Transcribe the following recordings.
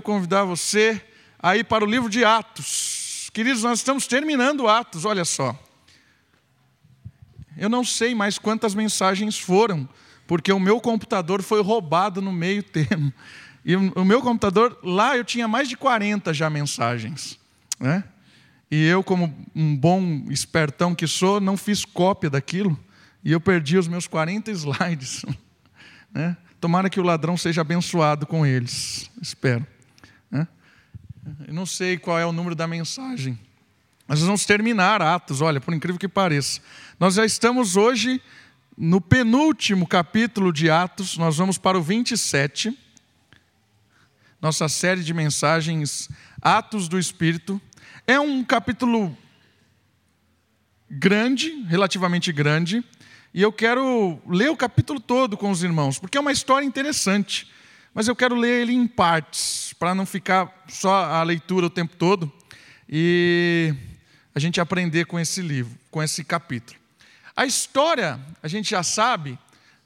convidar você a ir para o livro de Atos. Queridos, nós estamos terminando Atos, olha só. Eu não sei mais quantas mensagens foram, porque o meu computador foi roubado no meio termo. E o meu computador, lá eu tinha mais de 40 já mensagens. Né? E eu, como um bom espertão que sou, não fiz cópia daquilo. E eu perdi os meus 40 slides. Né? Tomara que o ladrão seja abençoado com eles. Espero. Eu não sei qual é o número da mensagem. Mas nós vamos terminar Atos, olha, por incrível que pareça. Nós já estamos hoje no penúltimo capítulo de Atos, nós vamos para o 27. Nossa série de mensagens Atos do Espírito. É um capítulo grande, relativamente grande, e eu quero ler o capítulo todo com os irmãos, porque é uma história interessante, mas eu quero ler ele em partes, para não ficar só a leitura o tempo todo e a gente aprender com esse livro, com esse capítulo. A história, a gente já sabe,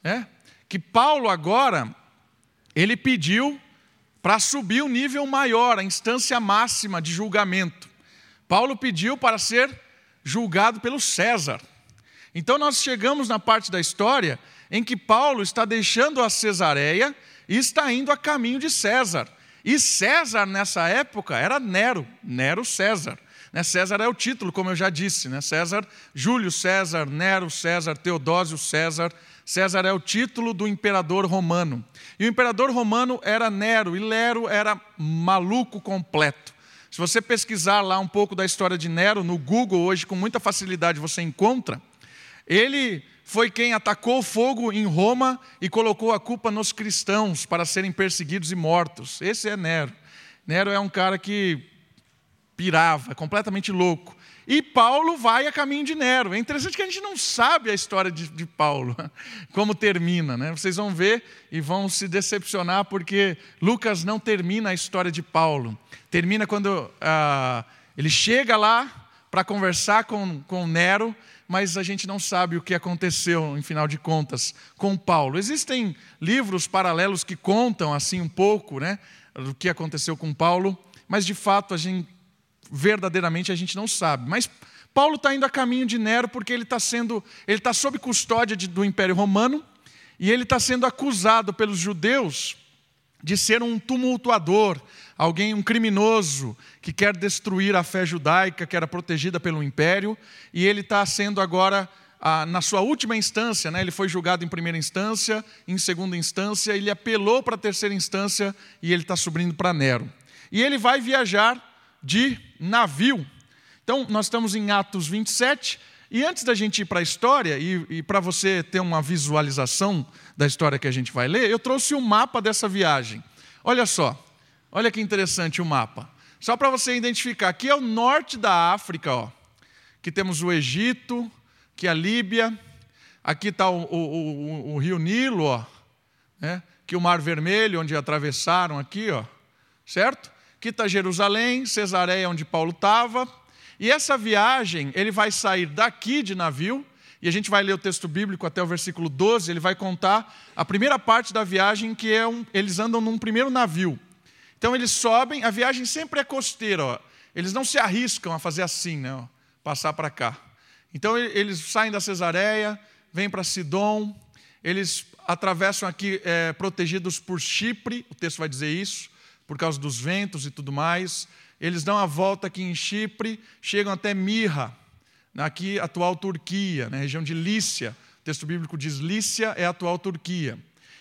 é, que Paulo agora, ele pediu para subir o um nível maior, a instância máxima de julgamento. Paulo pediu para ser julgado pelo César. Então nós chegamos na parte da história em que Paulo está deixando a Cesareia e está indo a caminho de César. E César, nessa época, era Nero, Nero César. Né, César é o título, como eu já disse. Né? César, Júlio César, Nero César, Teodósio César. César é o título do imperador romano. E o imperador romano era Nero, e Nero era maluco completo. Se você pesquisar lá um pouco da história de Nero no Google hoje, com muita facilidade você encontra. Ele foi quem atacou fogo em Roma e colocou a culpa nos cristãos para serem perseguidos e mortos. Esse é Nero. Nero é um cara que pirava, completamente louco. E Paulo vai a caminho de Nero. É interessante que a gente não sabe a história de, de Paulo, como termina. Né? Vocês vão ver e vão se decepcionar, porque Lucas não termina a história de Paulo. Termina quando ah, ele chega lá para conversar com, com Nero, mas a gente não sabe o que aconteceu, em final de contas, com Paulo. Existem livros paralelos que contam assim um pouco né, do que aconteceu com Paulo, mas de fato a gente verdadeiramente a gente não sabe. Mas Paulo está indo a caminho de Nero porque ele está sendo, ele está sob custódia de, do Império Romano e ele está sendo acusado pelos judeus de ser um tumultuador, alguém, um criminoso que quer destruir a fé judaica que era protegida pelo Império e ele está sendo agora ah, na sua última instância, né, ele foi julgado em primeira instância, em segunda instância, ele apelou para a terceira instância e ele está subindo para Nero. E ele vai viajar de navio. Então, nós estamos em Atos 27, e antes da gente ir para a história, e, e para você ter uma visualização da história que a gente vai ler, eu trouxe o um mapa dessa viagem. Olha só, olha que interessante o mapa. Só para você identificar, aqui é o norte da África, ó. Aqui temos o Egito, aqui a Líbia, aqui está o, o, o, o, rio Nilo, ó, né? aqui o Mar Vermelho, onde atravessaram aqui, ó, certo? Aqui está Jerusalém, Cesareia, onde Paulo estava. E essa viagem, ele vai sair daqui de navio, e a gente vai ler o texto bíblico até o versículo 12, ele vai contar a primeira parte da viagem, que é um, eles andam num primeiro navio. Então eles sobem, a viagem sempre é costeira, ó. eles não se arriscam a fazer assim, né, ó, passar para cá. Então eles saem da Cesareia, vêm para Sidom, eles atravessam aqui é, protegidos por Chipre, o texto vai dizer isso, por causa dos ventos e tudo mais. Eles dão a volta aqui em Chipre, chegam até Mirra, aqui atual Turquia, na região de Lícia. O texto bíblico diz Lícia é a atual Turquia.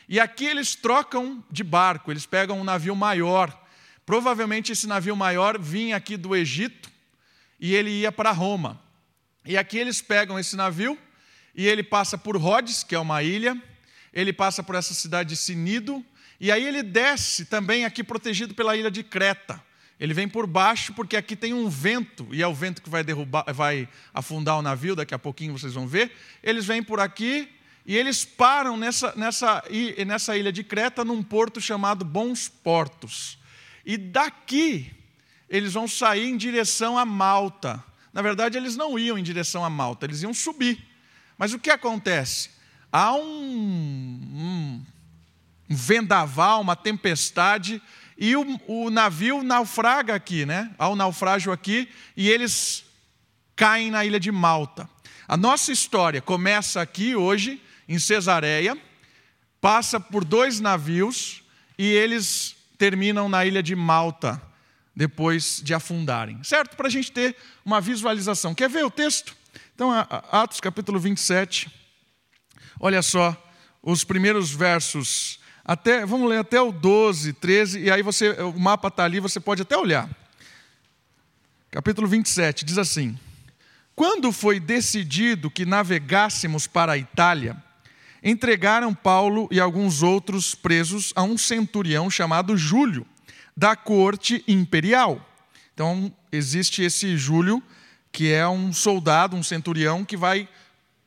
E aqui eles trocam de barco, eles pegam um navio maior. Provavelmente esse navio maior vinha aqui do Egito e ele ia para Roma. E aqui eles pegam esse navio e ele passa por Rhodes, que é uma ilha, ele passa por essa cidade de Sinido, e aí ele desce também aqui protegido pela ilha de Creta. Ele vem por baixo porque aqui tem um vento, e é o vento que vai derrubar, vai afundar o navio, daqui a pouquinho vocês vão ver. Eles vêm por aqui e eles param nessa, nessa, nessa ilha de Creta, num porto chamado Bons Portos. E daqui eles vão sair em direção a Malta. Na verdade, eles não iam em direção a Malta, eles iam subir. Mas o que acontece? Há um, um um vendaval, uma tempestade, e o, o navio naufraga aqui, né? Há um naufrágio aqui e eles caem na ilha de Malta. A nossa história começa aqui hoje, em Cesareia, passa por dois navios e eles terminam na ilha de Malta, depois de afundarem. Certo? Para a gente ter uma visualização. Quer ver o texto? Então, Atos capítulo 27. Olha só, os primeiros versos, até, vamos ler até o 12, 13, e aí você, o mapa está ali, você pode até olhar. Capítulo 27 diz assim: Quando foi decidido que navegássemos para a Itália, entregaram Paulo e alguns outros presos a um centurião chamado Júlio, da corte imperial. Então, existe esse Júlio, que é um soldado, um centurião, que vai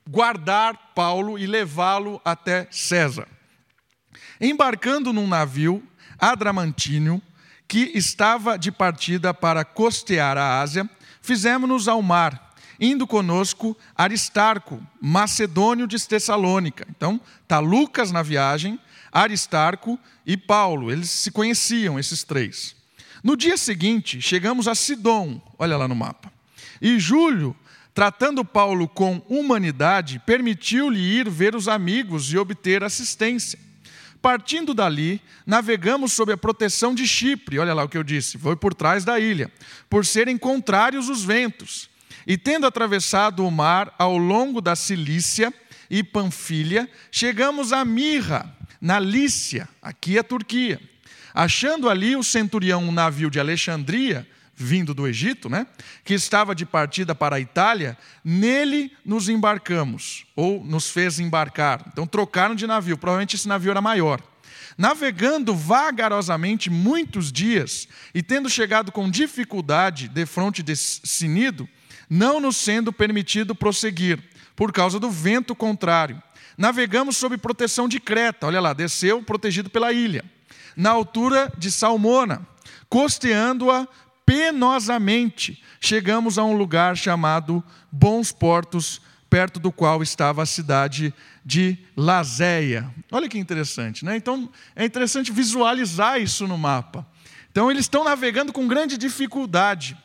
guardar Paulo e levá-lo até César. Embarcando num navio adramantínio, que estava de partida para costear a Ásia, fizemos-nos ao mar indo conosco Aristarco, macedônio de Tessalônica. Então, está Lucas na viagem, Aristarco e Paulo, eles se conheciam, esses três. No dia seguinte, chegamos a Sidom, olha lá no mapa. E Júlio, tratando Paulo com humanidade, permitiu-lhe ir ver os amigos e obter assistência. Partindo dali, navegamos sob a proteção de Chipre, olha lá o que eu disse, foi por trás da ilha, por serem contrários os ventos. E tendo atravessado o mar ao longo da Cilícia e Panfilha, chegamos a Mirra, na Lícia, aqui a Turquia. Achando ali o centurião um navio de Alexandria, vindo do Egito, né, que estava de partida para a Itália, nele nos embarcamos, ou nos fez embarcar. Então trocaram de navio, provavelmente esse navio era maior. Navegando vagarosamente muitos dias e tendo chegado com dificuldade de fronte de Sinido, não nos sendo permitido prosseguir, por causa do vento contrário. Navegamos sob proteção de Creta, olha lá, desceu protegido pela ilha, na altura de Salmona, costeando-a penosamente, chegamos a um lugar chamado Bons Portos, perto do qual estava a cidade de Lazéia. Olha que interessante, né? Então é interessante visualizar isso no mapa. Então eles estão navegando com grande dificuldade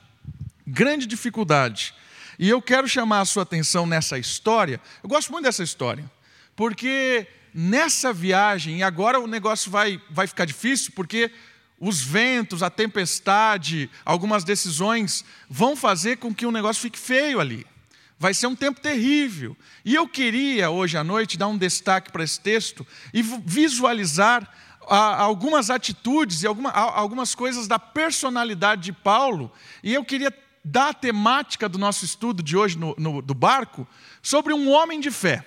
grande dificuldade. E eu quero chamar a sua atenção nessa história. Eu gosto muito dessa história, porque nessa viagem, e agora o negócio vai, vai ficar difícil, porque os ventos, a tempestade, algumas decisões vão fazer com que o negócio fique feio ali. Vai ser um tempo terrível. E eu queria, hoje à noite, dar um destaque para esse texto e visualizar algumas atitudes e algumas coisas da personalidade de Paulo. E eu queria da temática do nosso estudo de hoje no, no, do barco sobre um homem de fé.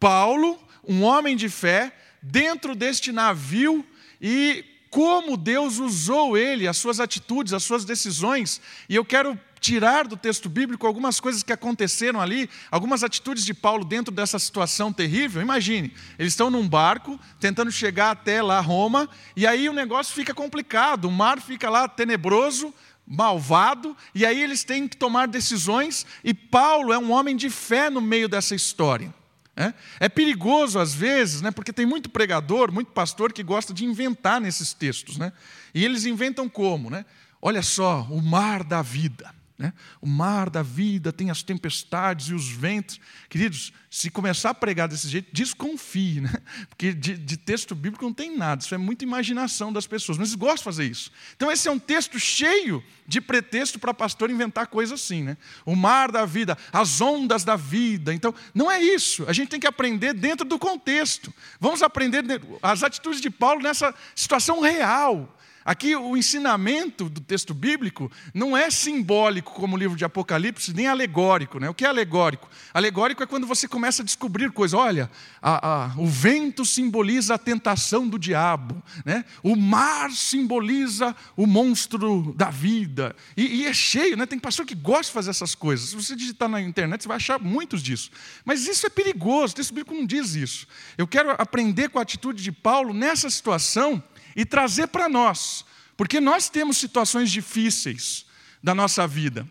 Paulo, um homem de fé, dentro deste navio e como Deus usou ele, as suas atitudes, as suas decisões. E eu quero tirar do texto bíblico algumas coisas que aconteceram ali, algumas atitudes de Paulo dentro dessa situação terrível. Imagine, eles estão num barco tentando chegar até lá Roma, e aí o negócio fica complicado, o mar fica lá tenebroso, malvado, e aí eles têm que tomar decisões, e Paulo é um homem de fé no meio dessa história. É, é perigoso às vezes, né, porque tem muito pregador, muito pastor que gosta de inventar nesses textos. Né? E eles inventam como? Né? Olha só, o mar da vida. Né? O mar da vida tem as tempestades e os ventos. Queridos, se começar a pregar desse jeito, desconfie, né? porque de, de, texto bíblico não tem nada, isso é muita imaginação das pessoas, mas eles gostam de fazer isso. Então, esse é um texto cheio de pretexto para pastor inventar coisas assim. Né? O mar da vida, as ondas da vida. Então, não é isso, a gente tem que aprender dentro do contexto. Vamos aprender as atitudes de Paulo nessa situação real. Aqui o ensinamento do texto bíblico não é simbólico como o livro de Apocalipse, nem alegórico. Né? O que é alegórico? Alegórico é quando você começa a descobrir coisas. Olha, a, a, o vento simboliza a tentação do diabo, né? o mar simboliza o monstro da vida. E, e é cheio, né? tem pastor que gosta de fazer essas coisas. Se você digitar na internet, você vai achar muitos disso. Mas isso é perigoso, o texto bíblico não diz isso. Eu quero aprender com a atitude de Paulo nessa situação e trazer para nós, porque nós temos situações difíceis da nossa vida.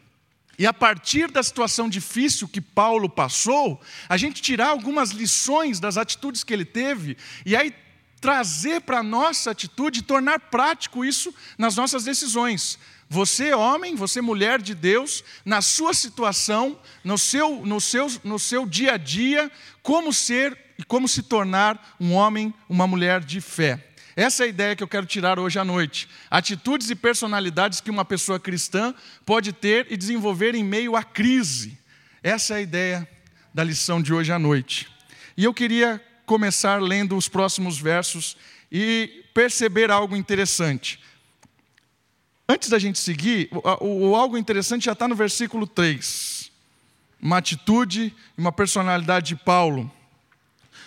E a partir da situação difícil que Paulo passou, a gente tirar algumas lições das atitudes que ele teve, e aí trazer para a nossa atitude, tornar prático isso nas nossas decisões. Você, homem, você, mulher de Deus, na sua situação, no seu, no seu, no seu dia a dia, como ser e como se tornar um homem, uma mulher de fé. Essa é a ideia que eu quero tirar hoje à noite. Atitudes e personalidades que uma pessoa cristã pode ter e desenvolver em meio à crise. Essa é a ideia da lição de hoje à noite. E eu queria começar lendo os próximos versos e perceber algo interessante. Antes da gente seguir, o, o algo interessante já está no versículo 3. Uma atitude e uma personalidade de Paulo.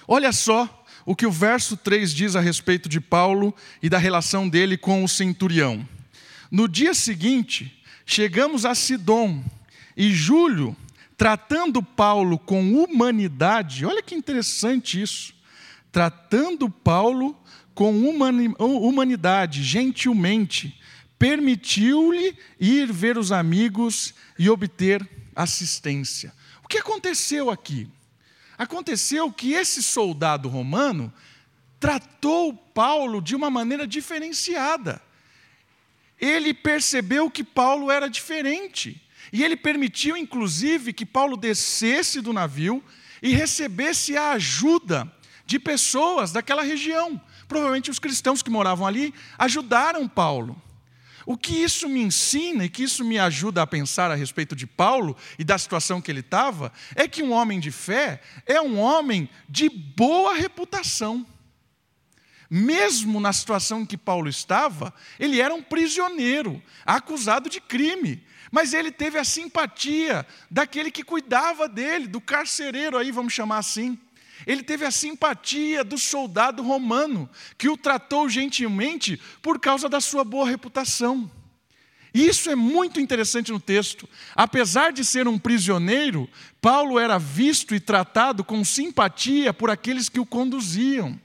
Olha só o que o verso 3 diz a respeito de Paulo e da relação dele com o centurião. No dia seguinte, chegamos a Sidom, e Júlio, tratando Paulo com humanidade, olha que interessante isso, tratando Paulo com humanidade, gentilmente, permitiu-lhe ir ver os amigos e obter assistência. O que aconteceu aqui? Aconteceu que esse soldado romano tratou Paulo de uma maneira diferenciada. Ele percebeu que Paulo era diferente. E ele permitiu, inclusive, que Paulo descesse do navio e recebesse a ajuda de pessoas daquela região. Provavelmente os cristãos que moravam ali ajudaram Paulo. O que isso me ensina e que isso me ajuda a pensar a respeito de Paulo e da situação que ele estava, é que um homem de fé é um homem de boa reputação. Mesmo na situação em que Paulo estava, ele era um prisioneiro, acusado de crime. Mas ele teve a simpatia daquele que cuidava dele, do carcereiro aí, vamos chamar assim. Ele teve a simpatia do soldado romano, que o tratou gentilmente por causa da sua boa reputação. Isso é muito interessante no texto. Apesar de ser um prisioneiro, Paulo era visto e tratado com simpatia por aqueles que o conduziam.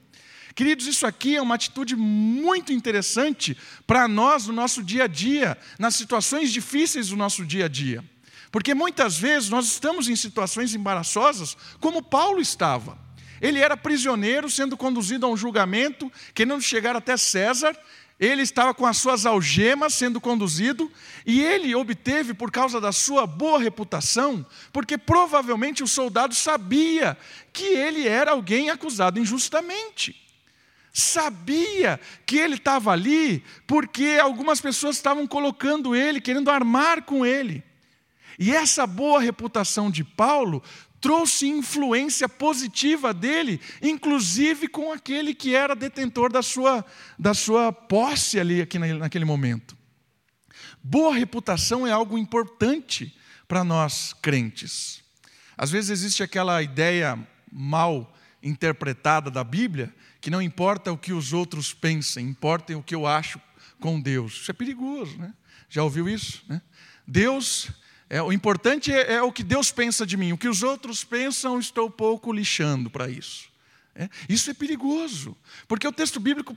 Queridos, isso aqui é uma atitude muito interessante para nós no nosso dia a dia, nas situações difíceis do nosso dia a dia. Porque muitas vezes nós estamos em situações embaraçosas, como Paulo estava. Ele era prisioneiro, sendo conduzido a um julgamento, querendo chegar até César. Ele estava com as suas algemas sendo conduzido, e ele obteve, por causa da sua boa reputação, porque provavelmente o soldado sabia que ele era alguém acusado injustamente. Sabia que ele estava ali porque algumas pessoas estavam colocando ele, querendo armar com ele. E essa boa reputação de Paulo trouxe influência positiva dele, inclusive com aquele que era detentor da sua, da sua posse ali aqui naquele momento. Boa reputação é algo importante para nós crentes. Às vezes existe aquela ideia mal interpretada da Bíblia, que não importa o que os outros pensem, importa o que eu acho com Deus. Isso é perigoso, né? Já ouviu isso? Né? Deus é, o importante é, é, o que Deus pensa de mim. O que os outros pensam, estou pouco lixando para isso. É, isso é perigoso, porque o texto bíblico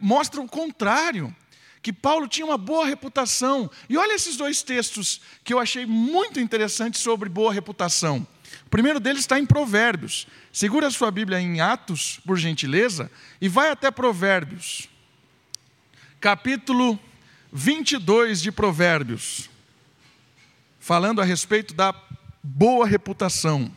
mostra o contrário. Que Paulo tinha uma boa reputação. E olha esses dois textos que eu achei muito interessantes sobre boa reputação. O primeiro deles está em Provérbios. Segura a sua Bíblia em Atos, por gentileza, e vai até Provérbios. Capítulo 22 de Provérbios falando a respeito da boa reputação.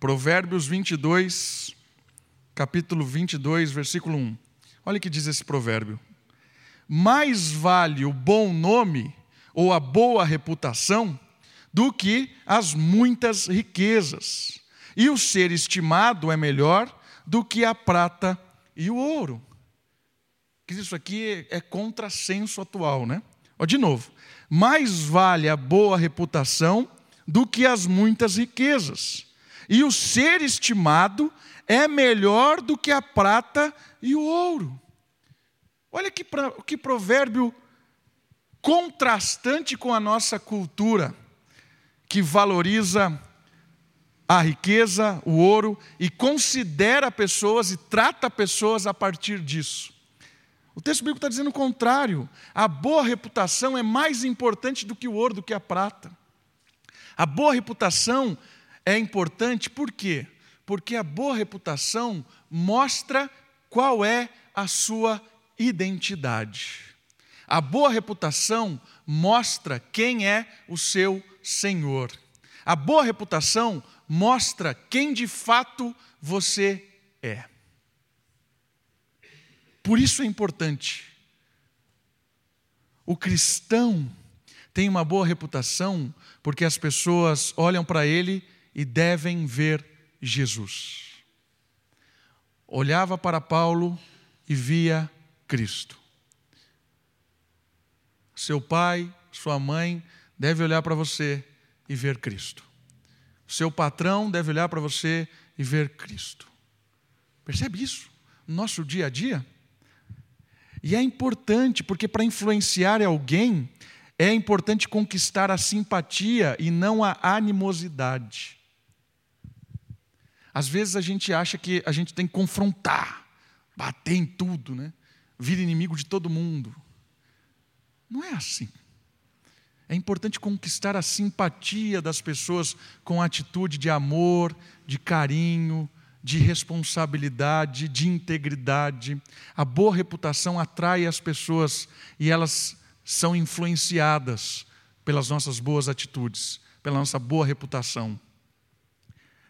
Provérbios 22, capítulo 22, versículo 1. Olha o que diz esse provérbio. Mais vale o bom nome ou a boa reputação do que as muitas riquezas e o ser estimado é melhor do que a prata e o ouro. Isso aqui é contrassenso atual, né? Ó, de novo, mais vale a boa reputação do que as muitas riquezas. E o ser estimado é melhor do que a prata e o ouro. Olha que, que provérbio contrastante com a nossa cultura, que valoriza a riqueza, o ouro, e considera pessoas e trata pessoas a partir disso. O texto bíblico está dizendo o contrário. A boa reputação é mais importante do que o ouro, do que a prata. A boa reputação é importante por quê? Porque a boa reputação mostra qual é a sua identidade. A boa reputação mostra quem é o seu Senhor. A boa reputação mostra quem de fato você é. Por isso é importante. O cristão tem uma boa reputação porque as pessoas olham para ele e devem ver Jesus. Olhava para Paulo e via Cristo. Seu pai, sua mãe deve olhar para você e ver Cristo. Seu patrão deve olhar para você e ver Cristo. Percebe isso no nosso dia a dia? E é importante, porque para influenciar alguém, é importante conquistar a simpatia e não a animosidade. Às vezes a gente acha que a gente tem que confrontar, bater em tudo, né? vir inimigo de todo mundo. Não é assim. É importante conquistar a simpatia das pessoas com atitude de amor, de carinho, de responsabilidade, de integridade. A boa reputação atrai as pessoas e elas são influenciadas pelas nossas boas atitudes, pela nossa boa reputação.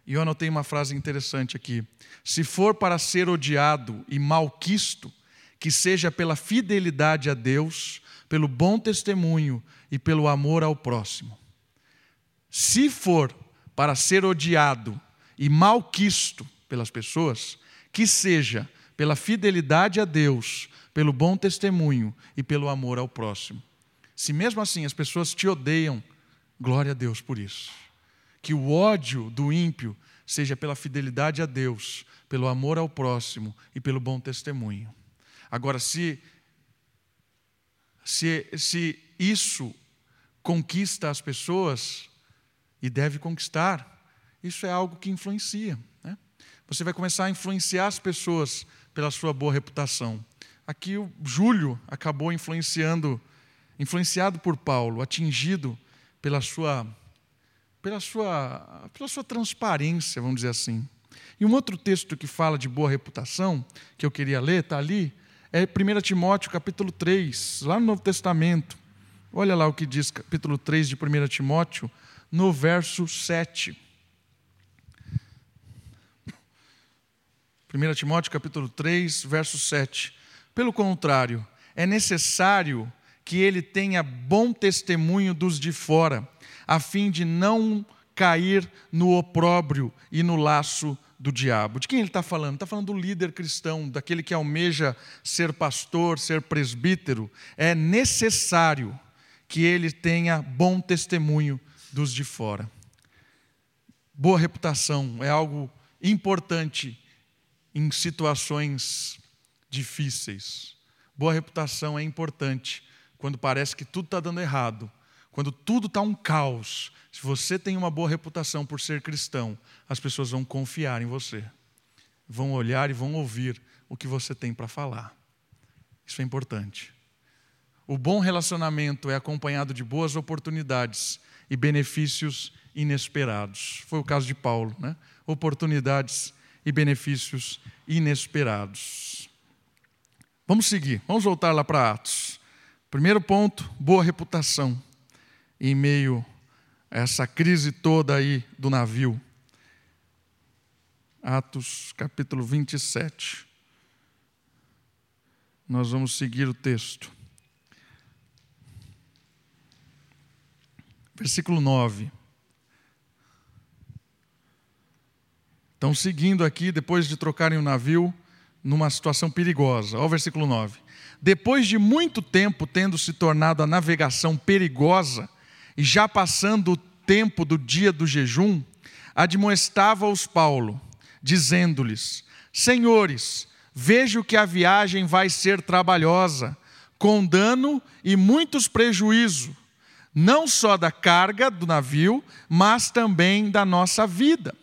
E eu anotei uma frase interessante aqui: se for para ser odiado e malquisto, que seja pela fidelidade a Deus, pelo bom testemunho e pelo amor ao próximo. Se for para ser odiado e malquisto pelas pessoas, que seja pela fidelidade a Deus, pelo bom testemunho e pelo amor ao próximo. Se mesmo assim as pessoas te odeiam, glória a Deus por isso. Que o ódio do ímpio seja pela fidelidade a Deus, pelo amor ao próximo e pelo bom testemunho. Agora, se, se, se isso conquista as pessoas, e deve conquistar, isso é algo que influencia. Né? Você vai começar a influenciar as pessoas pela sua boa reputação. Aqui o Júlio acabou influenciando, influenciado por Paulo, atingido pela sua, pela sua, pela sua transparência, vamos dizer assim. E um outro texto que fala de boa reputação, que eu queria ler, está ali, é 1 Timóteo capítulo 3, lá no Novo Testamento. Olha lá o que diz capítulo 3 de 1 Timóteo, no verso 7. 1 Timóteo capítulo 3, verso 7. Pelo contrário, é necessário que ele tenha bom testemunho dos de fora, a fim de não cair no opróbrio e no laço do diabo. De quem ele está falando? Está falando do líder cristão, daquele que almeja ser pastor, ser presbítero. É necessário que ele tenha bom testemunho dos de fora. Boa reputação é algo importante em situações difíceis. Boa reputação é importante quando parece que tudo está dando errado, quando tudo está um caos, se você tem uma boa reputação por ser cristão, as pessoas vão confiar em você, vão olhar e vão ouvir o que você tem para falar. Isso é importante. O bom relacionamento é acompanhado de boas oportunidades e benefícios inesperados. Foi o caso de Paulo, né? Oportunidades e benefícios inesperados. Vamos seguir, vamos voltar lá para Atos. Primeiro ponto, boa reputação em meio essa crise toda aí do navio. Atos capítulo 27. Nós vamos seguir o texto. Versículo 9. Estão seguindo aqui, depois de trocarem o navio, numa situação perigosa. Olha o versículo 9. Depois de muito tempo tendo se tornado a navegação perigosa, e já passando o tempo do dia do jejum, admoestava-os Paulo, dizendo-lhes: Senhores, vejo que a viagem vai ser trabalhosa, com dano e muitos prejuízos, não só da carga do navio, mas também da nossa vida.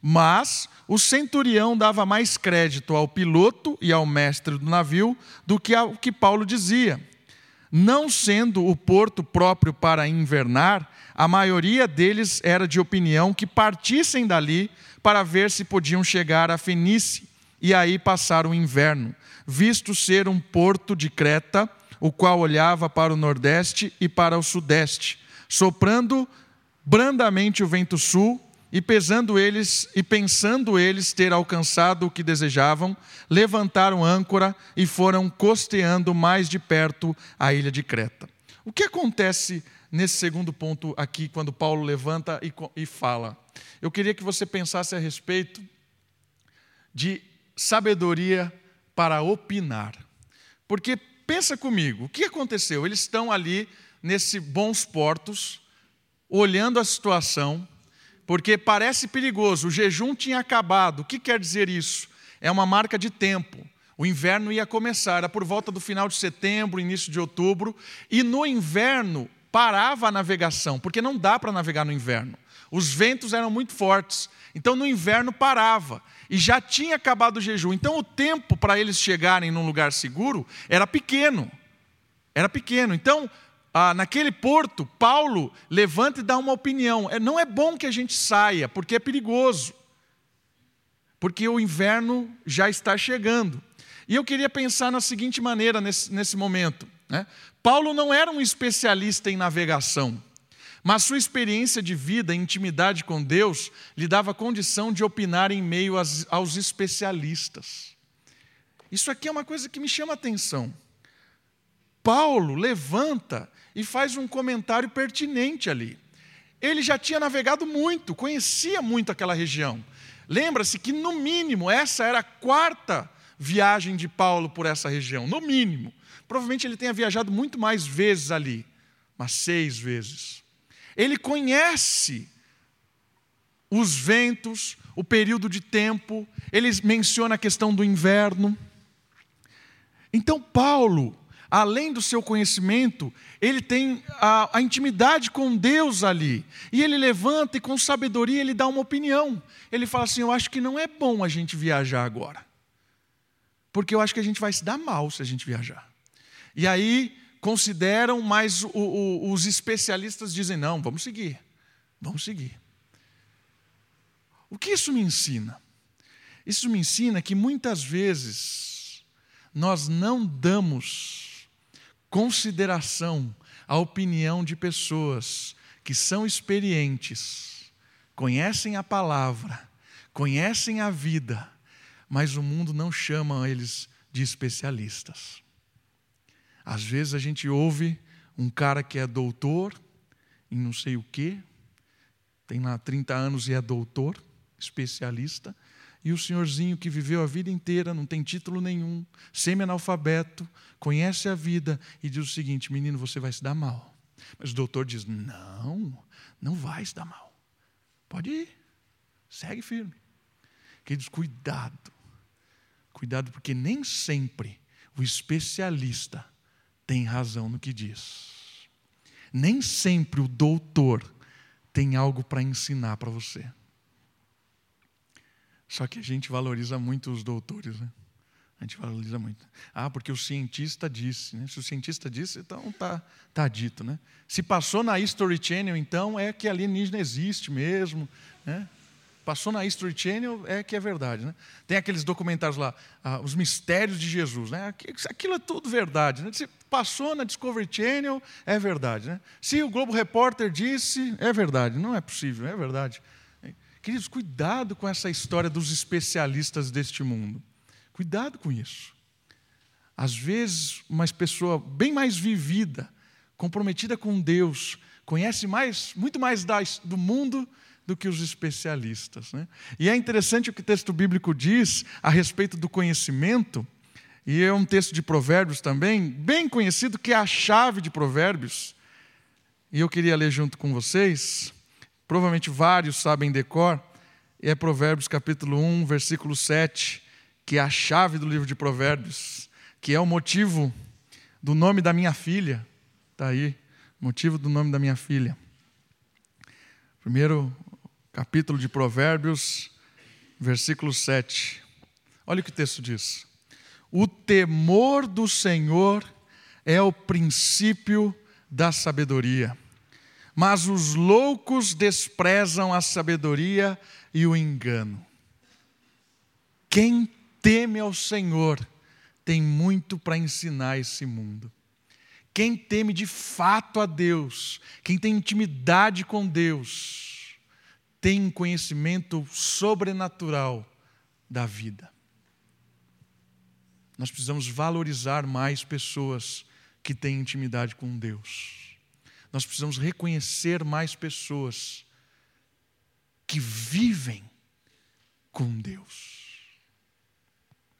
Mas o centurião dava mais crédito ao piloto e ao mestre do navio do que ao que Paulo dizia. Não sendo o porto próprio para invernar, a maioria deles era de opinião que partissem dali para ver se podiam chegar a Fenícia e aí passar o inverno, visto ser um porto de Creta, o qual olhava para o nordeste e para o sudeste, soprando brandamente o vento sul, e pesando eles e pensando eles ter alcançado o que desejavam, levantaram âncora e foram costeando mais de perto a ilha de Creta. O que acontece nesse segundo ponto aqui, quando Paulo levanta e, e fala? Eu queria que você pensasse a respeito de sabedoria para opinar. Porque pensa comigo, o que aconteceu? Eles estão ali nesse bons portos, olhando a situação, porque parece perigoso. O jejum tinha acabado. O que quer dizer isso? É uma marca de tempo. O inverno ia começar, era por volta do final de setembro, início de outubro, e no inverno parava a navegação, porque não dá para navegar no inverno. Os ventos eram muito fortes, então no inverno parava, e já tinha acabado o jejum. Então o tempo para eles chegarem num lugar seguro era pequeno. Era pequeno. Então ah, naquele porto, Paulo levanta e dá uma opinião. É, não é bom que a gente saia, porque é perigoso. Porque o inverno já está chegando. E eu queria pensar na seguinte maneira nesse, nesse momento. Né? Paulo não era um especialista em navegação, mas sua experiência de vida, intimidade com Deus, lhe dava condição de opinar em meio aos, aos especialistas. Isso aqui é uma coisa que me chama a atenção. Paulo levanta e faz um comentário pertinente ali. Ele já tinha navegado muito, conhecia muito aquela região. Lembra-se que, no mínimo, essa era a quarta viagem de Paulo por essa região, no mínimo. Provavelmente ele tenha viajado muito mais vezes ali, mas seis vezes. Ele conhece os ventos, o período de tempo, ele menciona a questão do inverno. Então, Paulo além do seu conhecimento, ele tem a, a, intimidade com Deus ali. E ele levanta e, com sabedoria, ele dá uma opinião. Ele fala assim: Eu acho que não é bom a gente viajar agora. Porque eu acho que a gente vai se dar mal se a gente viajar. E aí consideram, mas o, o, os especialistas dizem: Não, vamos seguir. Vamos seguir. O que isso me ensina? Isso me ensina que muitas vezes nós não damos consideração a opinião de pessoas que são experientes, conhecem a palavra, conhecem a vida, mas o mundo não chama eles de especialistas. Às vezes a gente ouve um cara que é doutor em não sei o quê, tem lá 30 anos e é doutor, especialista, e o senhorzinho que viveu a vida inteira, não tem título nenhum, semi-analfabeto, conhece a vida e diz o seguinte: menino, você vai se dar mal. Mas o doutor diz: não, não vai se dar mal. Pode ir, segue firme. Queridos, cuidado. Cuidado, porque nem sempre o especialista tem razão no que diz. Nem sempre o doutor tem algo para ensinar para você. Só que a gente valoriza muito os doutores, né? A gente valoriza muito. Ah, porque o cientista disse, né? Se o cientista disse, então tá, tá dito, né? Se passou na History Channel, então é que alienígena existe mesmo, né? Passou na History Channel, é que é verdade, né? Tem aqueles documentários lá, ah, os mistérios de Jesus, né? Aquilo é tudo verdade, né? Se passou na Discovery Channel, é verdade, né? Se o Globo Repórter disse, é verdade. Não é possível, é verdade. Queridos, cuidado com essa história dos especialistas deste mundo. Cuidado com isso. Às vezes, uma pessoa bem mais vivida, comprometida com Deus, conhece mais, muito mais do mundo do que os especialistas. Né? E é interessante o que o texto bíblico diz a respeito do conhecimento, e é um texto de Provérbios também, bem conhecido, que é a chave de Provérbios. E eu queria ler junto com vocês provavelmente vários sabem decor, é Provérbios capítulo 1, versículo 7, que é a chave do livro de Provérbios, que é o motivo do nome da minha filha. Está aí, motivo do nome da minha filha. Primeiro capítulo de Provérbios, versículo 7. Olha o que o texto diz. O temor do Senhor é o princípio da sabedoria, mas os loucos desprezam a sabedoria e o engano. Quem teme ao Senhor tem muito para ensinar esse mundo. Quem teme de fato a Deus, quem tem intimidade com Deus, tem conhecimento sobrenatural da vida. Nós precisamos valorizar mais pessoas que têm intimidade com Deus. Nós precisamos reconhecer mais pessoas que vivem com Deus.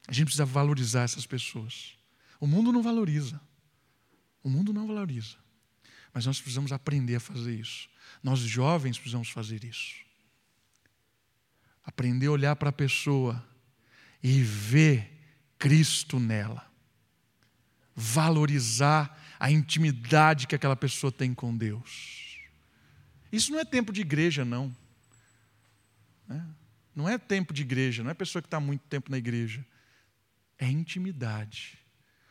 A gente precisa valorizar essas pessoas. O mundo não valoriza. O mundo não valoriza. Mas nós precisamos aprender a fazer isso. Nós jovens precisamos fazer isso. Aprender a olhar para a pessoa e ver Cristo nela. Valorizar a intimidade que aquela pessoa tem com Deus. Isso não é tempo de igreja, não. Né? Não é tempo de igreja, não é pessoa que está muito tempo na igreja. É intimidade.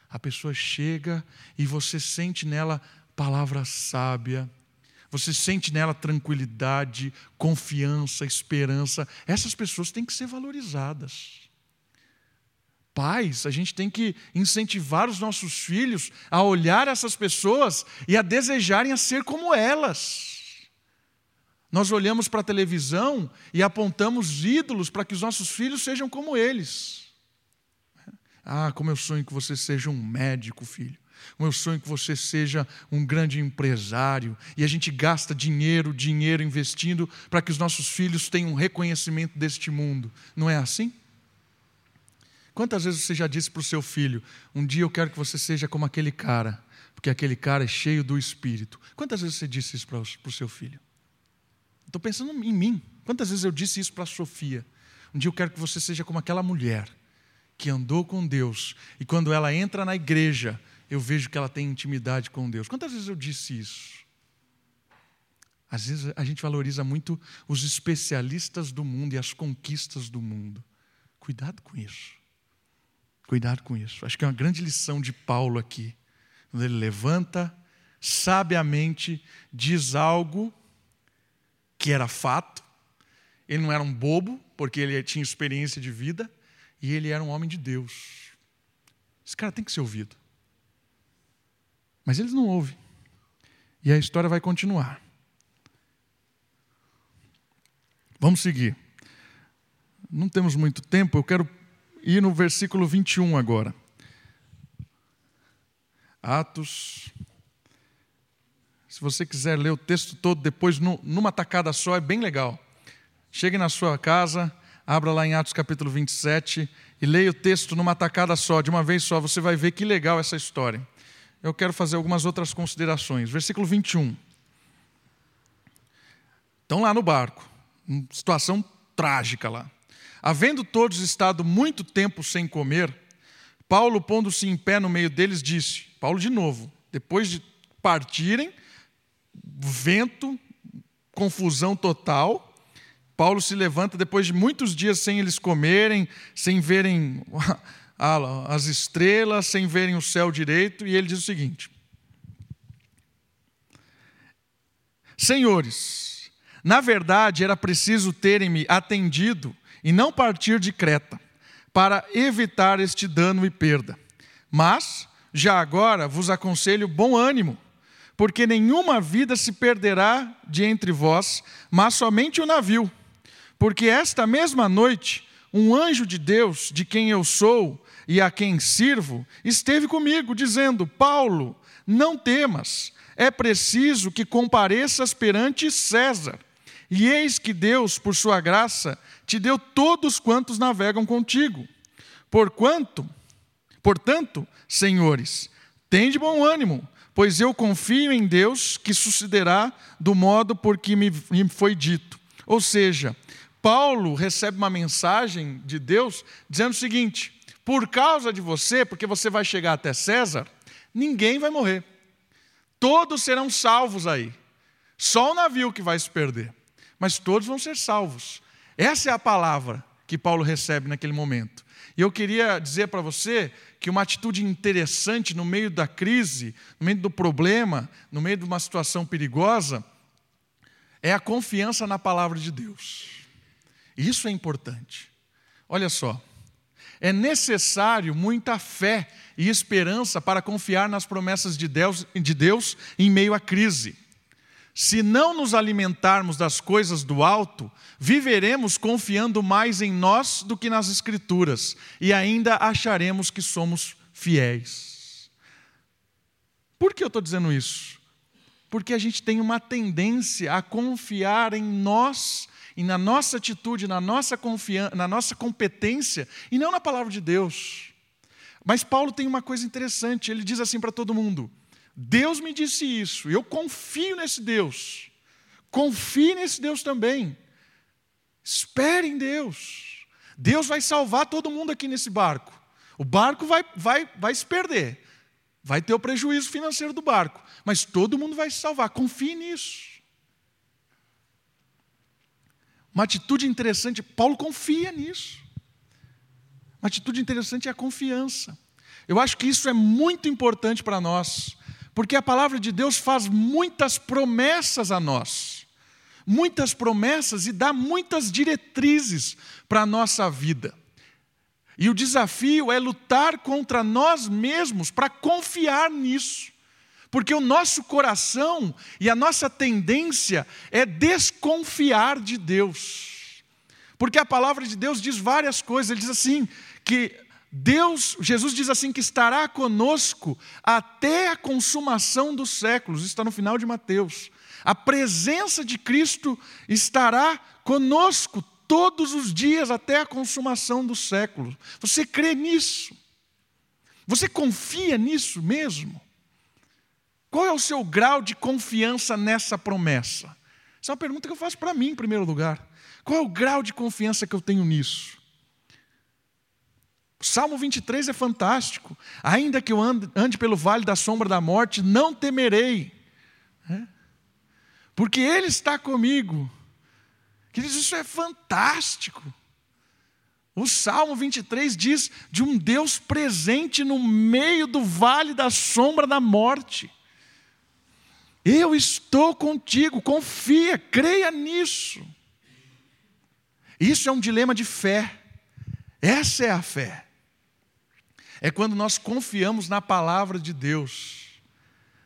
A pessoa chega e você sente nela palavra sábia, você sente nela tranquilidade, confiança, esperança. Essas pessoas têm que ser valorizadas. Pais, a gente tem que incentivar os nossos filhos a olhar essas pessoas e a desejarem a ser como elas. Nós olhamos para a televisão e apontamos ídolos para que os nossos filhos sejam como eles. Ah, como eu sonho que você seja um médico, filho. Como eu sonho que você seja um grande empresário. E a gente gasta dinheiro, dinheiro investindo para que os nossos filhos tenham um reconhecimento deste mundo. Não é assim? Quantas vezes você já disse para o seu filho: Um dia eu quero que você seja como aquele cara, porque aquele cara é cheio do espírito? Quantas vezes você disse isso para o seu filho? Estou pensando em mim. Quantas vezes eu disse isso para a Sofia? Um dia eu quero que você seja como aquela mulher que andou com Deus e quando ela entra na igreja, eu vejo que ela tem intimidade com Deus. Quantas vezes eu disse isso? Às vezes a gente valoriza muito os especialistas do mundo e as conquistas do mundo. Cuidado com isso. Cuidado com isso. Acho que é uma grande lição de Paulo aqui. Quando ele levanta, sabiamente, diz algo que era fato. Ele não era um bobo, porque ele tinha experiência de vida, e ele era um homem de Deus. Esse cara tem que ser ouvido. Mas eles não ouvem. E a história vai continuar. Vamos seguir. Não temos muito tempo, eu quero e no versículo 21 agora. Atos. Se você quiser ler o texto todo depois, numa tacada só, é bem legal. Chegue na sua casa, abra lá em Atos capítulo 27 e leia o texto numa tacada só, de uma vez só. Você vai ver que legal essa história. Eu quero fazer algumas outras considerações. Versículo 21. Estão lá no barco, situação trágica lá. Havendo todos estado muito tempo sem comer, Paulo, pondo-se em pé no meio deles, disse: Paulo, de novo, depois de partirem, vento, confusão total. Paulo se levanta depois de muitos dias sem eles comerem, sem verem as estrelas, sem verem o céu direito, e ele diz o seguinte: Senhores, na verdade era preciso terem-me atendido e não partir de Creta, para evitar este dano e perda. Mas, já agora, vos aconselho bom ânimo, porque nenhuma vida se perderá de entre vós, mas somente o navio. Porque esta mesma noite, um anjo de Deus, de quem eu sou e a quem sirvo, esteve comigo, dizendo: Paulo, não temas, é preciso que compareças perante César. E eis que Deus, por sua graça, te deu todos quantos navegam contigo. Porquanto, portanto, senhores, tende bom ânimo, pois eu confio em Deus que sucederá do modo por que me foi dito. Ou seja, Paulo recebe uma mensagem de Deus dizendo o seguinte: por causa de você, porque você vai chegar até César, ninguém vai morrer. Todos serão salvos aí. Só o navio que vai se perder. Mas todos vão ser salvos. Essa é a palavra que Paulo recebe naquele momento. E eu queria dizer para você que uma atitude interessante no meio da crise, no meio do problema, no meio de uma situação perigosa, é a confiança na palavra de Deus. Isso é importante. Olha só, é necessário muita fé e esperança para confiar nas promessas de Deus, de Deus em meio à crise. Se não nos alimentarmos das coisas do alto, viveremos confiando mais em nós do que nas Escrituras e ainda acharemos que somos fiéis. Por que eu estou dizendo isso? Porque a gente tem uma tendência a confiar em nós e na nossa atitude, na nossa confiança, na nossa competência e não na palavra de Deus. Mas Paulo tem uma coisa interessante, ele diz assim para todo mundo: Deus me disse isso, eu confio nesse Deus. Confie nesse Deus também. Espere em Deus. Deus vai salvar todo mundo aqui nesse barco. O barco vai, vai, vai se perder. Vai ter o prejuízo financeiro do barco. Mas todo mundo vai se salvar. Confie nisso. Uma atitude interessante, Paulo confia nisso. Uma atitude interessante é a confiança. Eu acho que isso é muito importante para nós. Porque a palavra de Deus faz muitas promessas a nós, muitas promessas e dá muitas diretrizes para a nossa vida. E o desafio é lutar contra nós mesmos para confiar nisso. Porque o nosso coração e a nossa tendência é desconfiar de Deus. Porque a palavra de Deus diz várias coisas, ele diz assim: que Deus, Jesus diz assim que estará conosco até a consumação dos séculos, está no final de Mateus. A presença de Cristo estará conosco todos os dias até a consumação dos séculos. Você crê nisso? Você confia nisso mesmo? Qual é o seu grau de confiança nessa promessa? Essa é uma pergunta que eu faço para mim, em primeiro lugar. Qual é o grau de confiança que eu tenho nisso? Salmo 23 é fantástico. Ainda que eu ande, ande pelo vale da sombra da morte, não temerei, né? porque Ele está comigo. Queridos, isso é fantástico. O Salmo 23 diz de um Deus presente no meio do vale da sombra da morte. Eu estou contigo, confia, creia nisso. Isso é um dilema de fé. Essa é a fé é quando nós confiamos na palavra de Deus.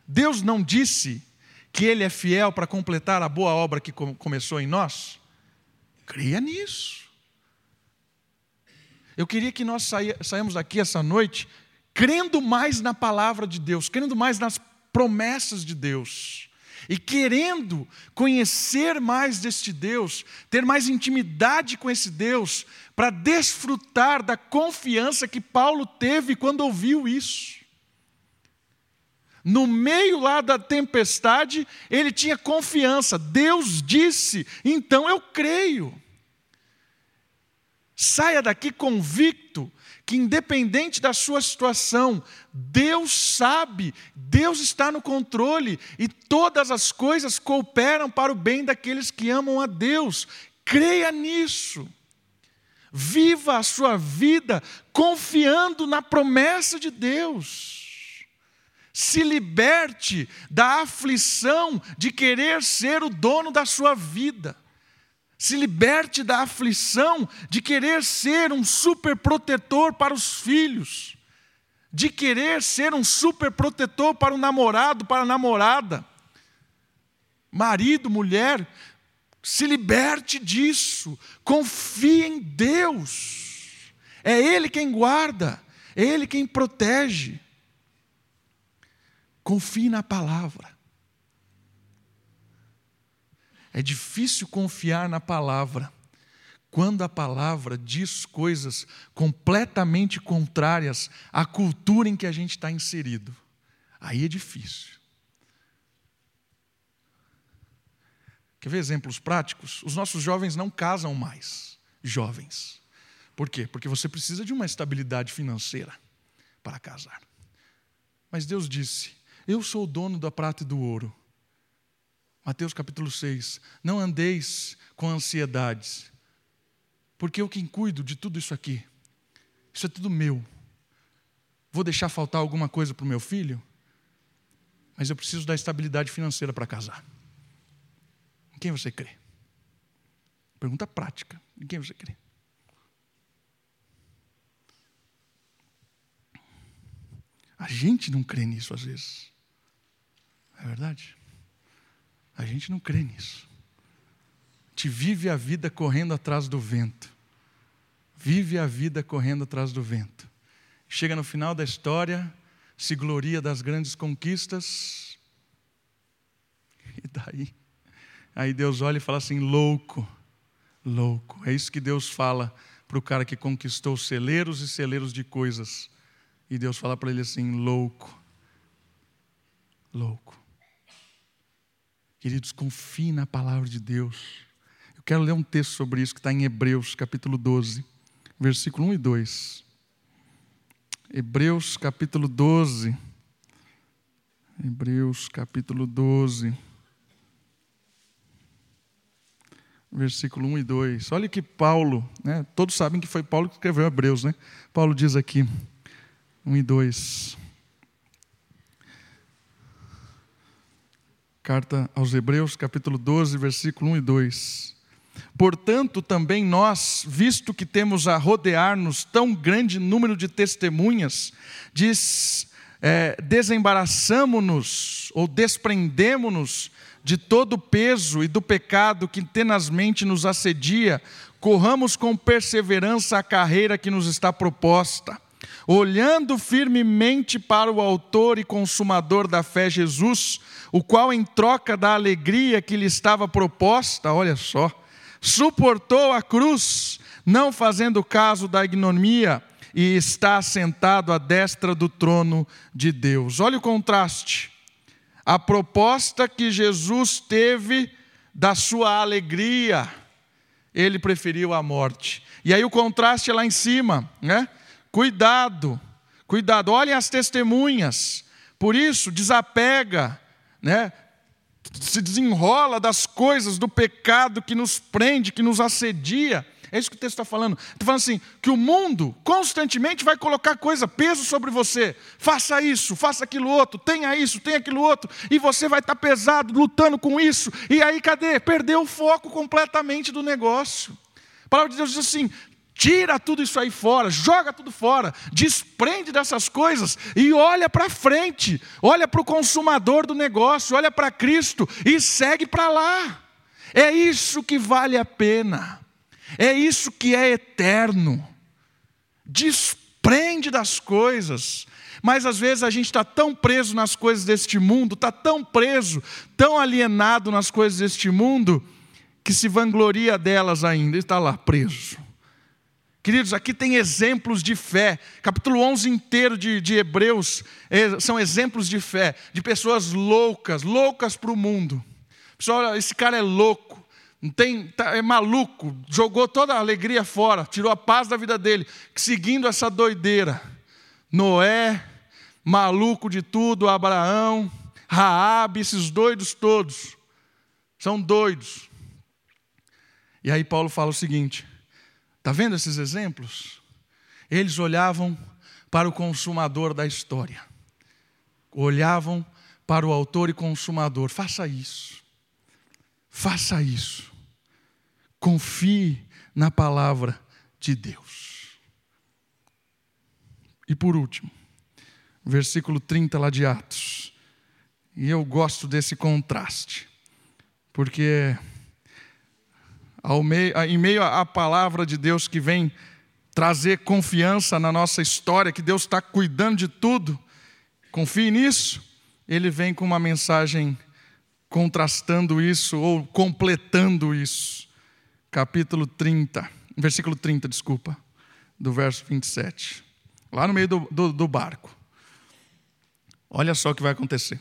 Deus não disse que Ele é fiel para completar a boa obra que começou em nós? Creia nisso. Eu queria que nós saímos daqui essa noite crendo mais na palavra de Deus, crendo mais nas promessas de Deus. E querendo conhecer mais deste Deus, ter mais intimidade com esse Deus, para desfrutar da confiança que Paulo teve quando ouviu isso. No meio lá da tempestade, ele tinha confiança. Deus disse, então eu creio. Saia daqui convicto que, independente da sua situação, Deus sabe, Deus está no controle e todas as coisas cooperam para o bem daqueles que amam a Deus. Creia nisso. Viva a sua vida confiando na promessa de Deus. Se liberte da aflição de querer ser o dono da sua vida. Se liberte da aflição de querer ser um super protetor para os filhos, de querer ser um super protetor para o namorado, para a namorada. Marido, mulher, se liberte disso. Confie em Deus. É Ele quem guarda, é Ele quem protege. Confie na palavra. É difícil confiar na palavra quando a palavra diz coisas completamente contrárias à cultura em que a gente está inserido. Aí é difícil. Quer ver exemplos práticos? Os nossos jovens não casam mais. Jovens. Por quê? Porque você precisa de uma estabilidade financeira para casar. Mas Deus disse: Eu sou o dono da prata e do ouro. Mateus capítulo 6. Não andeis com ansiedades. porque eu quem cuido de tudo isso aqui. Isso é tudo meu. Vou deixar faltar alguma coisa para o meu filho? Mas eu preciso da estabilidade financeira para casar. Em quem você crê? Pergunta prática. Em quem você crê? A gente não crê nisso às vezes. É verdade? A gente não crê nisso. Gente vive a vida correndo atrás do vento. Vive a vida correndo atrás do vento. Chega no final da história, se gloria das grandes conquistas. E daí? Aí Deus olha e fala assim: louco, louco. É isso que Deus fala para o cara que conquistou celeiros e celeiros de coisas. E Deus fala para ele assim: louco, louco. Queridos, confie na palavra de Deus. Eu quero ler um texto sobre isso que está em Hebreus, capítulo 12, versículo 1 e 2. Hebreus, capítulo 12. Hebreus, capítulo 12. Versículo 1 e 2. Olha que Paulo, né? todos sabem que foi Paulo que escreveu Hebreus, né? Paulo diz aqui, 1 e 2. Carta aos Hebreus, capítulo 12, versículo 1 e 2. Portanto, também nós, visto que temos a rodear-nos tão grande número de testemunhas, diz, é, desembaraçamo-nos ou desprendemo-nos de todo o peso e do pecado que tenazmente nos assedia, corramos com perseverança a carreira que nos está proposta olhando firmemente para o Autor e Consumador da fé, Jesus, o qual, em troca da alegria que lhe estava proposta, olha só, suportou a cruz, não fazendo caso da ignomia, e está sentado à destra do trono de Deus. Olha o contraste. A proposta que Jesus teve da sua alegria, ele preferiu a morte. E aí o contraste é lá em cima, né? Cuidado, cuidado, olhem as testemunhas. Por isso, desapega, né? se desenrola das coisas, do pecado que nos prende, que nos assedia. É isso que o texto está falando. Está falando assim: que o mundo constantemente vai colocar coisa, peso sobre você. Faça isso, faça aquilo outro, tenha isso, tenha aquilo outro. E você vai estar pesado, lutando com isso. E aí, cadê? Perdeu o foco completamente do negócio. A palavra de Deus diz assim: Tira tudo isso aí fora, joga tudo fora, desprende dessas coisas e olha para frente, olha para o consumador do negócio, olha para Cristo e segue para lá. É isso que vale a pena, é isso que é eterno. Desprende das coisas, mas às vezes a gente está tão preso nas coisas deste mundo, está tão preso, tão alienado nas coisas deste mundo, que se vangloria delas ainda, está lá preso. Queridos, aqui tem exemplos de fé. Capítulo 11 inteiro de, de Hebreus é, são exemplos de fé, de pessoas loucas, loucas para o mundo. Pessoal, esse cara é louco, tem, tá, é maluco, jogou toda a alegria fora, tirou a paz da vida dele, seguindo essa doideira. Noé, maluco de tudo, Abraão, Raabe, esses doidos todos, são doidos. E aí Paulo fala o seguinte: Está vendo esses exemplos? Eles olhavam para o consumador da história, olhavam para o autor e consumador. Faça isso, faça isso, confie na palavra de Deus. E por último, versículo 30 lá de Atos. E eu gosto desse contraste, porque meio, em meio à palavra de Deus que vem trazer confiança na nossa história, que Deus está cuidando de tudo, confie nisso. Ele vem com uma mensagem contrastando isso ou completando isso. Capítulo 30, versículo 30, desculpa, do verso 27. Lá no meio do, do, do barco. Olha só o que vai acontecer.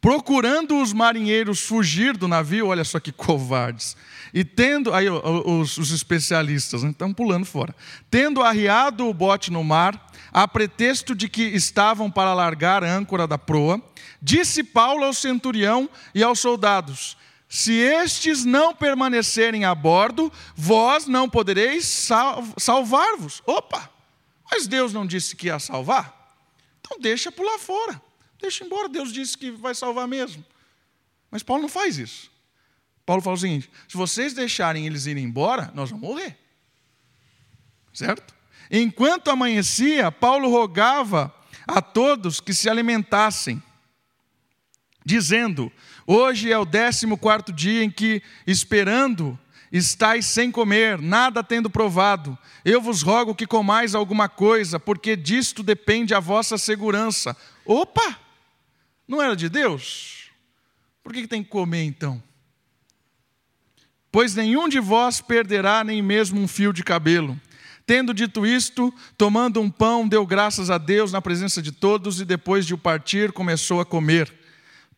Procurando os marinheiros fugir do navio, olha só que covardes. E tendo, aí os, os especialistas né, estão pulando fora. Tendo arriado o bote no mar, a pretexto de que estavam para largar a âncora da proa, disse Paulo ao centurião e aos soldados: se estes não permanecerem a bordo, vós não podereis salvar-vos. Opa! Mas Deus não disse que ia salvar? Então deixa pular fora. Deixa embora. Deus disse que vai salvar mesmo. Mas Paulo não faz isso. Paulo fala o seguinte: se vocês deixarem eles irem embora, nós vamos morrer. Certo? Enquanto amanhecia, Paulo rogava a todos que se alimentassem, dizendo: Hoje é o décimo quarto dia em que, esperando, estáis sem comer, nada tendo provado. Eu vos rogo que comais alguma coisa, porque disto depende a vossa segurança. Opa! Não era de Deus? Por que tem que comer então? Pois nenhum de vós perderá nem mesmo um fio de cabelo. Tendo dito isto, tomando um pão, deu graças a Deus na presença de todos e depois de o partir começou a comer.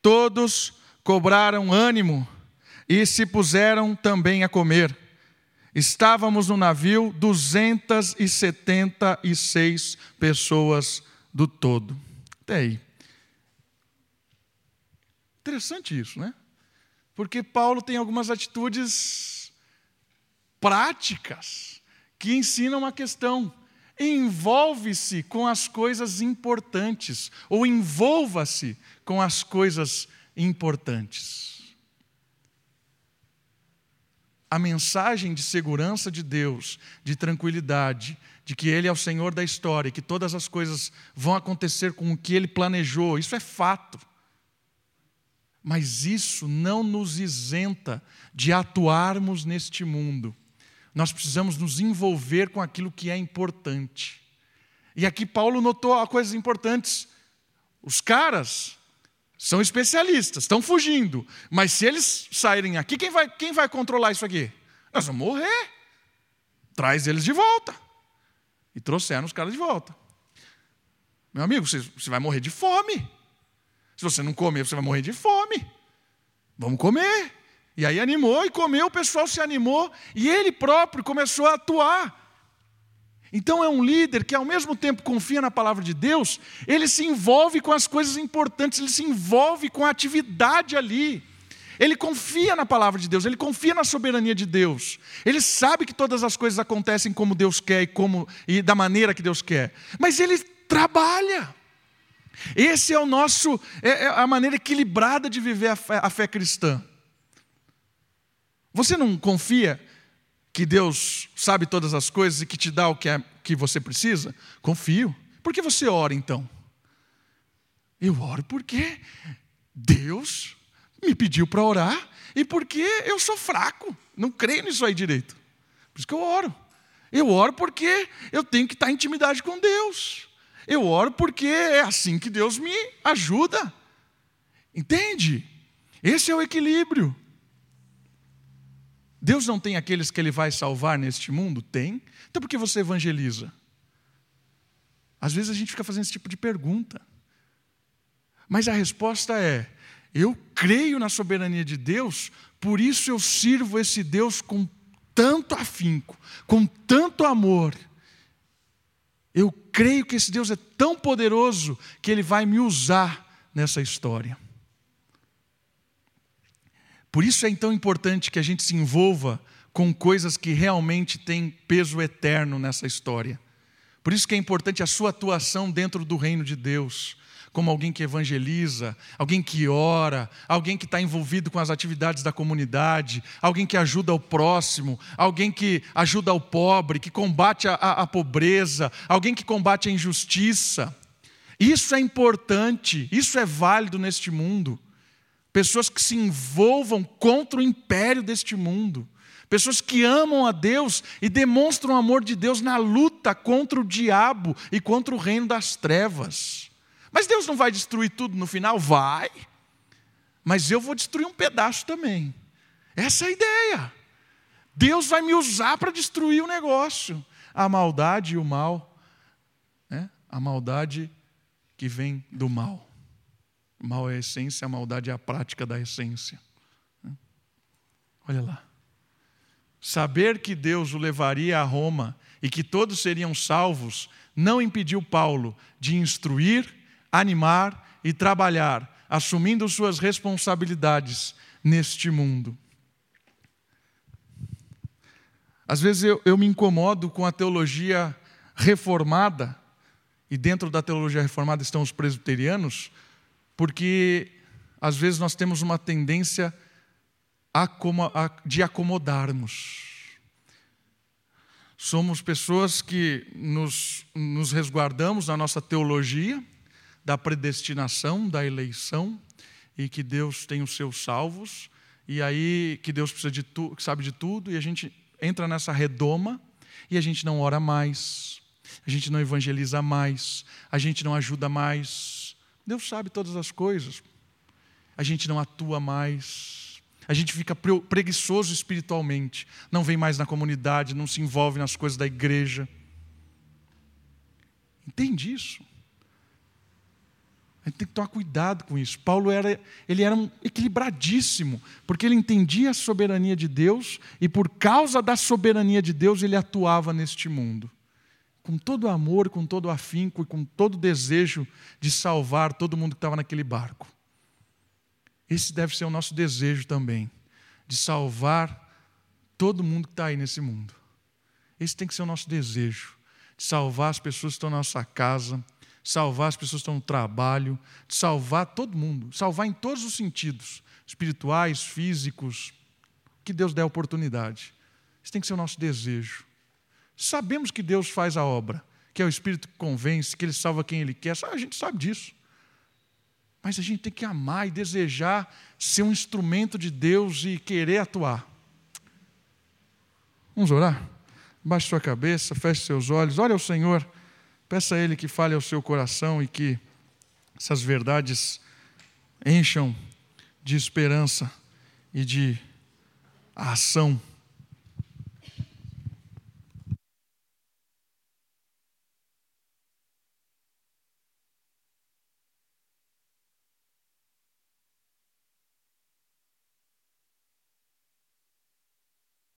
Todos cobraram ânimo e se puseram também a comer. Estávamos no navio 276 pessoas do todo. Até aí. Interessante isso, né? Porque Paulo tem algumas atitudes práticas que ensinam uma questão. Envolve-se com as coisas importantes, ou envolva-se com as coisas importantes. A mensagem de segurança de Deus, de tranquilidade, de que Ele é o Senhor da história, que todas as coisas vão acontecer com o que Ele planejou, isso é fato. Mas isso não nos isenta de atuarmos neste mundo. Nós precisamos nos envolver com aquilo que é importante. E aqui Paulo notou coisas importantes. Os caras são especialistas, estão fugindo. Mas se eles saírem aqui, quem vai, quem vai controlar isso aqui? Nós vamos morrer. Traz eles de volta. E trouxeram os caras de volta. Meu amigo, você, você vai morrer de fome. Se você não comer, você vai morrer de fome. Vamos comer. E aí animou e comeu, o pessoal se animou e ele próprio começou a atuar. Então é um líder que ao mesmo tempo confia na palavra de Deus, ele se envolve com as coisas importantes, ele se envolve com a atividade ali. Ele confia na palavra de Deus, ele confia na soberania de Deus. Ele sabe que todas as coisas acontecem como Deus quer e como e da maneira que Deus quer. Mas ele trabalha. Esse é o nosso, é, é a maneira equilibrada de viver a fé, a fé cristã. Você não confia que Deus sabe todas as coisas e que te dá o que, é, que você precisa? Confio. Por que você ora então? Eu oro porque Deus me pediu para orar e porque eu sou fraco, não creio nisso aí direito. Por isso que eu oro. Eu oro porque eu tenho que estar em intimidade com Deus. Eu oro porque é assim que Deus me ajuda. Entende? Esse é o equilíbrio. Deus não tem aqueles que Ele vai salvar neste mundo? Tem. Então por que você evangeliza? Às vezes a gente fica fazendo esse tipo de pergunta. Mas a resposta é: eu creio na soberania de Deus, por isso eu sirvo esse Deus com tanto afinco, com tanto amor eu creio que esse Deus é tão poderoso que Ele vai me usar nessa história. Por isso é tão importante que a gente se envolva com coisas que realmente têm peso eterno nessa história. Por isso que é importante a sua atuação dentro do reino de Deus como alguém que evangeliza, alguém que ora, alguém que está envolvido com as atividades da comunidade, alguém que ajuda o próximo, alguém que ajuda o pobre, que combate a, a, a pobreza, alguém que combate a injustiça. Isso é importante, isso é válido neste mundo. Pessoas que se envolvam contra o império deste mundo. Pessoas que amam a Deus e demonstram o amor de Deus na luta contra o diabo e contra o reino das trevas. Mas Deus não vai destruir tudo no final? Vai. Mas eu vou destruir um pedaço também. Essa é a ideia. Deus vai me usar para destruir o negócio. A maldade e o mal. Né? A maldade que vem do mal. Mal é a essência, a maldade é a prática da essência. Né? Olha lá. Saber que Deus o levaria a Roma e que todos seriam salvos não impediu Paulo de instruir animar e trabalhar, assumindo suas responsabilidades, neste mundo. Às vezes eu, eu me incomodo com a teologia reformada, e dentro da teologia reformada estão os presbiterianos, porque às vezes nós temos uma tendência de acomodarmos. Somos pessoas que nos, nos resguardamos na nossa teologia, da predestinação, da eleição, e que Deus tem os seus salvos, e aí que Deus precisa de tu, sabe de tudo, e a gente entra nessa redoma e a gente não ora mais, a gente não evangeliza mais, a gente não ajuda mais. Deus sabe todas as coisas. A gente não atua mais. A gente fica preguiçoso espiritualmente, não vem mais na comunidade, não se envolve nas coisas da igreja. Entende isso? A gente tem que tomar cuidado com isso. Paulo era, ele era um equilibradíssimo, porque ele entendia a soberania de Deus e por causa da soberania de Deus ele atuava neste mundo. Com todo amor, com todo afinco e com todo desejo de salvar todo mundo que estava naquele barco. Esse deve ser o nosso desejo também, de salvar todo mundo que está aí nesse mundo. Esse tem que ser o nosso desejo, de salvar as pessoas que estão na nossa casa, salvar as pessoas que estão no trabalho, de salvar todo mundo, salvar em todos os sentidos, espirituais, físicos, que Deus a oportunidade. Isso tem que ser o nosso desejo. Sabemos que Deus faz a obra, que é o Espírito que convence, que Ele salva quem Ele quer, a gente sabe disso. Mas a gente tem que amar e desejar ser um instrumento de Deus e querer atuar. Vamos orar? Baixe sua cabeça, feche seus olhos, olhe ao Senhor. Peça a Ele que fale ao seu coração e que essas verdades encham de esperança e de ação